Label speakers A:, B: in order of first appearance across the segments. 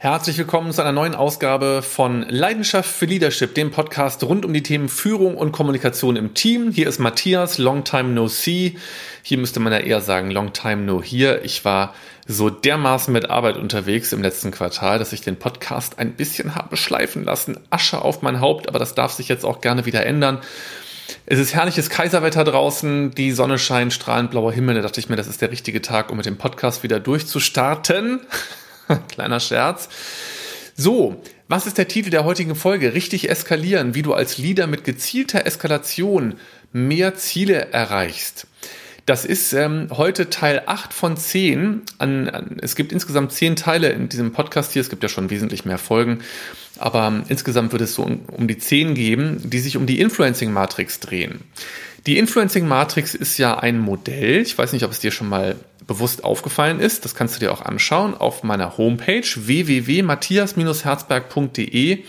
A: Herzlich willkommen zu einer neuen Ausgabe von Leidenschaft für Leadership, dem Podcast rund um die Themen Führung und Kommunikation im Team. Hier ist Matthias, Long Time No See. Hier müsste man ja eher sagen, Long Time No Here. Ich war so dermaßen mit Arbeit unterwegs im letzten Quartal, dass ich den Podcast ein bisschen habe schleifen lassen. Asche auf mein Haupt, aber das darf sich jetzt auch gerne wieder ändern. Es ist herrliches Kaiserwetter draußen, die Sonne scheint, strahlend blauer Himmel. Da dachte ich mir, das ist der richtige Tag, um mit dem Podcast wieder durchzustarten. Kleiner Scherz. So, was ist der Titel der heutigen Folge? Richtig eskalieren, wie du als Leader mit gezielter Eskalation mehr Ziele erreichst. Das ist ähm, heute Teil 8 von 10. An, an, es gibt insgesamt 10 Teile in diesem Podcast hier. Es gibt ja schon wesentlich mehr Folgen. Aber ähm, insgesamt wird es so um, um die 10 geben, die sich um die Influencing-Matrix drehen. Die Influencing-Matrix ist ja ein Modell. Ich weiß nicht, ob es dir schon mal bewusst aufgefallen ist. Das kannst du dir auch anschauen auf meiner Homepage www.matthias-herzberg.de.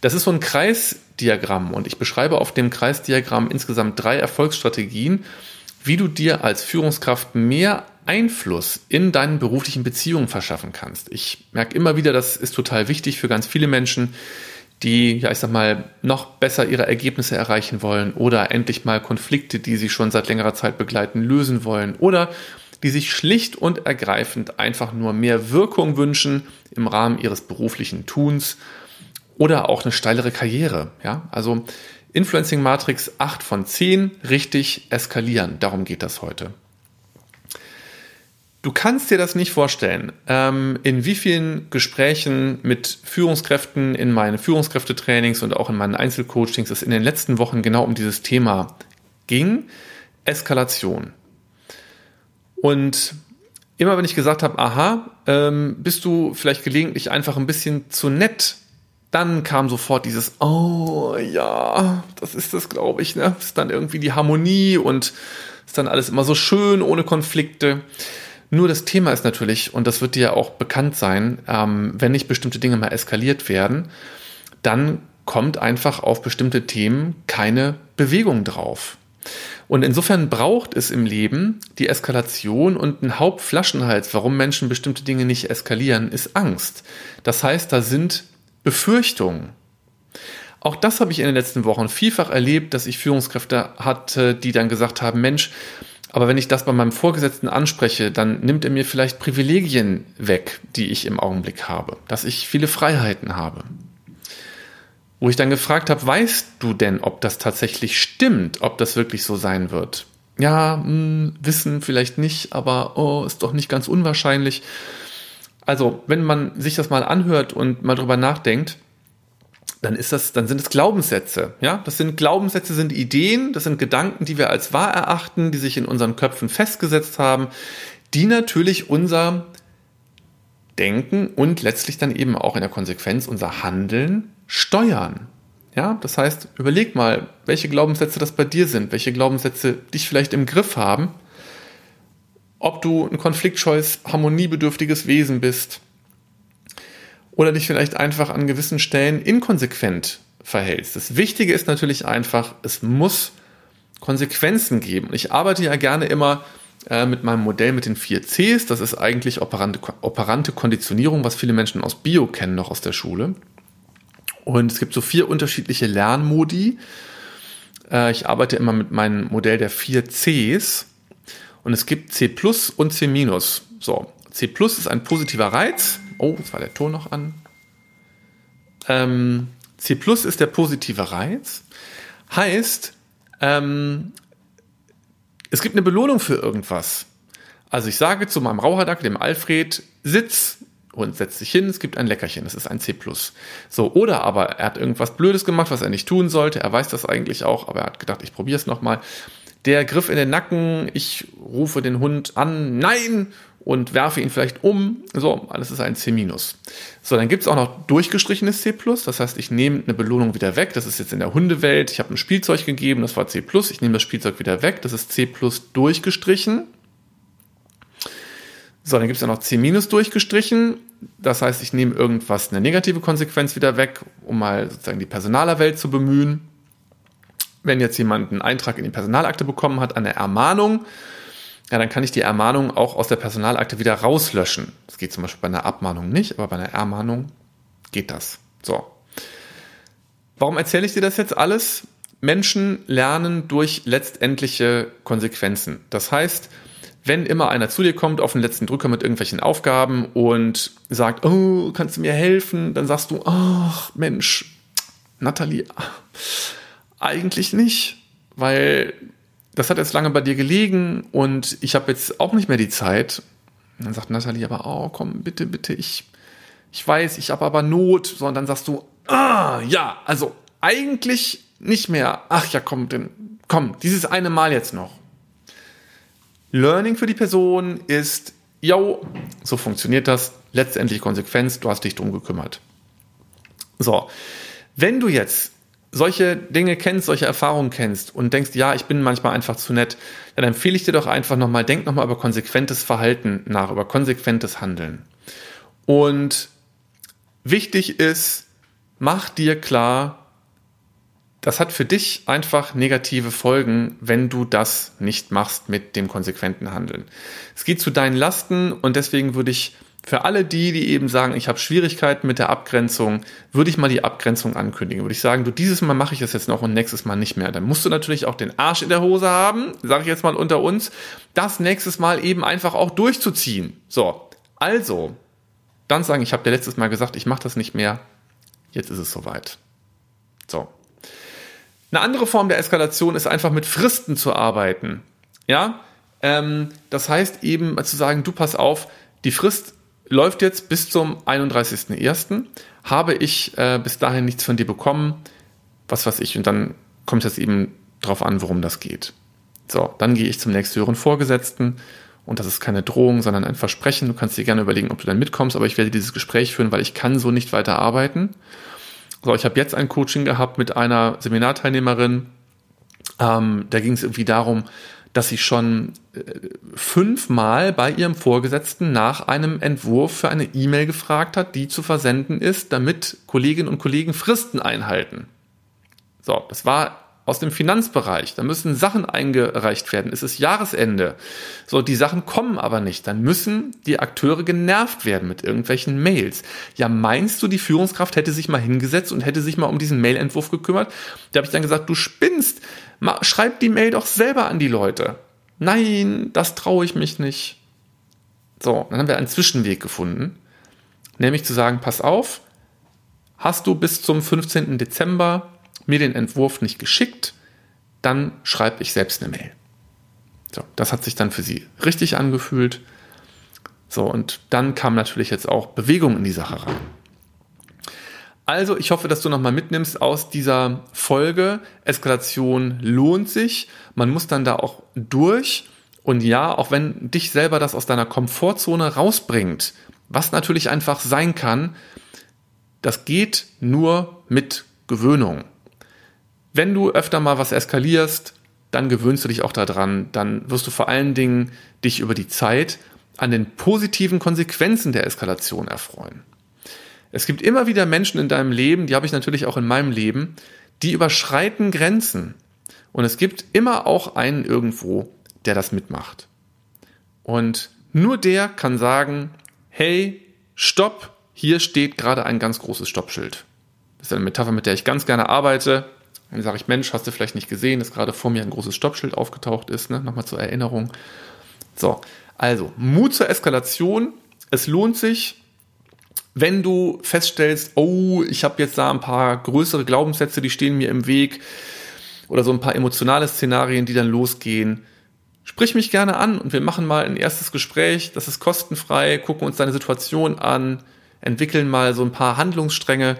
A: Das ist so ein Kreisdiagramm und ich beschreibe auf dem Kreisdiagramm insgesamt drei Erfolgsstrategien, wie du dir als Führungskraft mehr Einfluss in deinen beruflichen Beziehungen verschaffen kannst. Ich merke immer wieder, das ist total wichtig für ganz viele Menschen, die, ja, ich sag mal, noch besser ihre Ergebnisse erreichen wollen oder endlich mal Konflikte, die sie schon seit längerer Zeit begleiten, lösen wollen oder die sich schlicht und ergreifend einfach nur mehr Wirkung wünschen im Rahmen ihres beruflichen Tuns oder auch eine steilere Karriere. Ja, also Influencing Matrix 8 von 10 richtig eskalieren. Darum geht das heute. Du kannst dir das nicht vorstellen, ähm, in wie vielen Gesprächen mit Führungskräften in meinen Führungskräftetrainings und auch in meinen Einzelcoachings es in den letzten Wochen genau um dieses Thema ging. Eskalation. Und immer wenn ich gesagt habe, aha, ähm, bist du vielleicht gelegentlich einfach ein bisschen zu nett, dann kam sofort dieses, oh ja, das ist das, glaube ich, ne? Ist dann irgendwie die Harmonie und ist dann alles immer so schön, ohne Konflikte. Nur das Thema ist natürlich, und das wird dir ja auch bekannt sein, ähm, wenn nicht bestimmte Dinge mal eskaliert werden, dann kommt einfach auf bestimmte Themen keine Bewegung drauf. Und insofern braucht es im Leben die Eskalation und ein Hauptflaschenhals, warum Menschen bestimmte Dinge nicht eskalieren, ist Angst. Das heißt, da sind Befürchtungen. Auch das habe ich in den letzten Wochen vielfach erlebt, dass ich Führungskräfte hatte, die dann gesagt haben, Mensch, aber wenn ich das bei meinem Vorgesetzten anspreche, dann nimmt er mir vielleicht Privilegien weg, die ich im Augenblick habe, dass ich viele Freiheiten habe. Wo ich dann gefragt habe, weißt du denn, ob das tatsächlich stimmt, ob das wirklich so sein wird? Ja, mh, hm, wissen vielleicht nicht, aber oh, ist doch nicht ganz unwahrscheinlich. Also, wenn man sich das mal anhört und mal drüber nachdenkt, dann ist das, dann sind es Glaubenssätze. Ja, das sind Glaubenssätze, sind Ideen, das sind Gedanken, die wir als wahr erachten, die sich in unseren Köpfen festgesetzt haben, die natürlich unser Denken und letztlich dann eben auch in der Konsequenz unser Handeln steuern. Ja, das heißt, überleg mal, welche Glaubenssätze das bei dir sind, welche Glaubenssätze dich vielleicht im Griff haben, ob du ein konfliktscheues, harmoniebedürftiges Wesen bist oder dich vielleicht einfach an gewissen Stellen inkonsequent verhältst. Das Wichtige ist natürlich einfach, es muss Konsequenzen geben. Ich arbeite ja gerne immer äh, mit meinem Modell mit den vier Cs. Das ist eigentlich operante, operante Konditionierung, was viele Menschen aus Bio kennen, noch aus der Schule. Und es gibt so vier unterschiedliche Lernmodi. Äh, ich arbeite immer mit meinem Modell der vier Cs. Und es gibt C plus und C minus. So, C plus ist ein positiver Reiz. Oh, jetzt war der Ton noch an. Ähm, C plus ist der positive Reiz. Heißt, ähm, es gibt eine Belohnung für irgendwas. Also ich sage zu meinem Rauhadak, dem Alfred, sitz, und setzt sich hin, es gibt ein Leckerchen, das ist ein C+. So, oder aber er hat irgendwas Blödes gemacht, was er nicht tun sollte, er weiß das eigentlich auch, aber er hat gedacht, ich probiere es nochmal. Der Griff in den Nacken, ich rufe den Hund an, nein, und werfe ihn vielleicht um. So, alles ist ein C-. So, dann gibt's auch noch durchgestrichenes C+, das heißt, ich nehme eine Belohnung wieder weg, das ist jetzt in der Hundewelt, ich habe ein Spielzeug gegeben, das war C+, ich nehme das Spielzeug wieder weg, das ist C durchgestrichen. So, dann gibt es ja noch C- durchgestrichen. Das heißt, ich nehme irgendwas, eine negative Konsequenz wieder weg, um mal sozusagen die Personalerwelt zu bemühen. Wenn jetzt jemand einen Eintrag in die Personalakte bekommen hat, eine Ermahnung, ja, dann kann ich die Ermahnung auch aus der Personalakte wieder rauslöschen. Das geht zum Beispiel bei einer Abmahnung nicht, aber bei einer Ermahnung geht das. So. Warum erzähle ich dir das jetzt alles? Menschen lernen durch letztendliche Konsequenzen. Das heißt, wenn immer einer zu dir kommt auf den letzten Drücker mit irgendwelchen Aufgaben und sagt, oh, kannst du mir helfen? Dann sagst du, ach Mensch, Nathalie, eigentlich nicht, weil das hat jetzt lange bei dir gelegen und ich habe jetzt auch nicht mehr die Zeit. Dann sagt Nathalie aber, oh, komm, bitte, bitte, ich, ich weiß, ich habe aber Not. So, und dann sagst du, ah, ja, also eigentlich nicht mehr. Ach ja, komm, denn, komm, dieses eine Mal jetzt noch. Learning für die Person ist, yo, so funktioniert das. Letztendlich Konsequenz, du hast dich drum gekümmert. So, wenn du jetzt solche Dinge kennst, solche Erfahrungen kennst und denkst, ja, ich bin manchmal einfach zu nett, dann empfehle ich dir doch einfach nochmal, denk nochmal über konsequentes Verhalten nach, über konsequentes Handeln. Und wichtig ist, mach dir klar, das hat für dich einfach negative Folgen, wenn du das nicht machst mit dem konsequenten Handeln. Es geht zu deinen Lasten und deswegen würde ich für alle die, die eben sagen, ich habe Schwierigkeiten mit der Abgrenzung, würde ich mal die Abgrenzung ankündigen. Würde ich sagen, du dieses Mal mache ich das jetzt noch und nächstes Mal nicht mehr. Dann musst du natürlich auch den Arsch in der Hose haben, sage ich jetzt mal unter uns, das nächstes Mal eben einfach auch durchzuziehen. So, also, dann sagen, ich habe dir letztes Mal gesagt, ich mache das nicht mehr. Jetzt ist es soweit. So. Eine andere Form der Eskalation ist einfach mit Fristen zu arbeiten. Ja, ähm, das heißt eben zu sagen, du pass auf, die Frist läuft jetzt bis zum 31.01. Habe ich äh, bis dahin nichts von dir bekommen, was weiß ich, und dann kommt es eben drauf an, worum das geht. So, dann gehe ich zum nächsthöheren Vorgesetzten und das ist keine Drohung, sondern ein Versprechen. Du kannst dir gerne überlegen, ob du dann mitkommst, aber ich werde dieses Gespräch führen, weil ich kann so nicht weiter arbeiten. So, ich habe jetzt ein Coaching gehabt mit einer Seminarteilnehmerin. Ähm, da ging es irgendwie darum, dass sie schon äh, fünfmal bei ihrem Vorgesetzten nach einem Entwurf für eine E-Mail gefragt hat, die zu versenden ist, damit Kolleginnen und Kollegen Fristen einhalten. So, das war aus dem Finanzbereich. Da müssen Sachen eingereicht werden. Es ist Jahresende. So, die Sachen kommen aber nicht. Dann müssen die Akteure genervt werden mit irgendwelchen Mails. Ja, meinst du, die Führungskraft hätte sich mal hingesetzt und hätte sich mal um diesen Mailentwurf gekümmert? Da habe ich dann gesagt, du spinnst. Schreib die Mail doch selber an die Leute. Nein, das traue ich mich nicht. So, dann haben wir einen Zwischenweg gefunden. Nämlich zu sagen, pass auf, hast du bis zum 15. Dezember mir den Entwurf nicht geschickt, dann schreibe ich selbst eine Mail. So, das hat sich dann für sie richtig angefühlt. So, und dann kam natürlich jetzt auch Bewegung in die Sache rein. Also, ich hoffe, dass du nochmal mitnimmst aus dieser Folge. Eskalation lohnt sich. Man muss dann da auch durch. Und ja, auch wenn dich selber das aus deiner Komfortzone rausbringt, was natürlich einfach sein kann, das geht nur mit Gewöhnung. Wenn du öfter mal was eskalierst, dann gewöhnst du dich auch daran, dann wirst du vor allen Dingen dich über die Zeit an den positiven Konsequenzen der Eskalation erfreuen. Es gibt immer wieder Menschen in deinem Leben, die habe ich natürlich auch in meinem Leben, die überschreiten Grenzen. Und es gibt immer auch einen irgendwo, der das mitmacht. Und nur der kann sagen, hey, stopp, hier steht gerade ein ganz großes Stoppschild. Das ist eine Metapher, mit der ich ganz gerne arbeite. Dann sage ich, Mensch, hast du vielleicht nicht gesehen, dass gerade vor mir ein großes Stoppschild aufgetaucht ist, ne? nochmal zur Erinnerung. So, also Mut zur Eskalation. Es lohnt sich, wenn du feststellst, oh, ich habe jetzt da ein paar größere Glaubenssätze, die stehen mir im Weg oder so ein paar emotionale Szenarien, die dann losgehen. Sprich mich gerne an und wir machen mal ein erstes Gespräch. Das ist kostenfrei, gucken uns deine Situation an, entwickeln mal so ein paar Handlungsstränge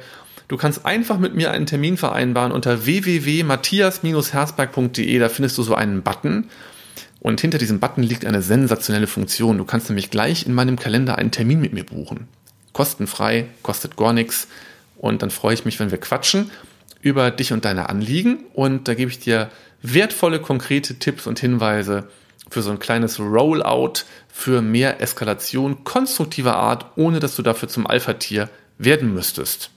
A: Du kannst einfach mit mir einen Termin vereinbaren unter www.matthias-herzberg.de. Da findest du so einen Button. Und hinter diesem Button liegt eine sensationelle Funktion. Du kannst nämlich gleich in meinem Kalender einen Termin mit mir buchen. Kostenfrei, kostet gar nichts. Und dann freue ich mich, wenn wir quatschen über dich und deine Anliegen. Und da gebe ich dir wertvolle, konkrete Tipps und Hinweise für so ein kleines Rollout für mehr Eskalation konstruktiver Art, ohne dass du dafür zum Alpha-Tier werden müsstest.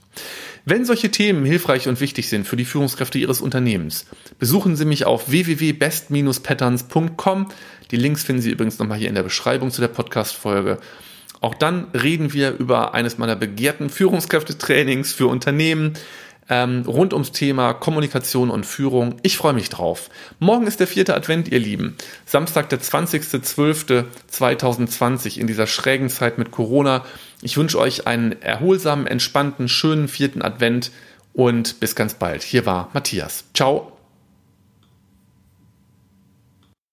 A: Wenn solche Themen hilfreich und wichtig sind für die Führungskräfte Ihres Unternehmens, besuchen Sie mich auf www.best-patterns.com. Die Links finden Sie übrigens nochmal hier in der Beschreibung zu der Podcast-Folge. Auch dann reden wir über eines meiner begehrten Führungskräftetrainings für Unternehmen ähm, rund ums Thema Kommunikation und Führung. Ich freue mich drauf. Morgen ist der vierte Advent, ihr Lieben. Samstag, der 20.12.2020 in dieser schrägen Zeit mit Corona. Ich wünsche euch einen erholsamen, entspannten, schönen vierten Advent und bis ganz bald. Hier war Matthias. Ciao.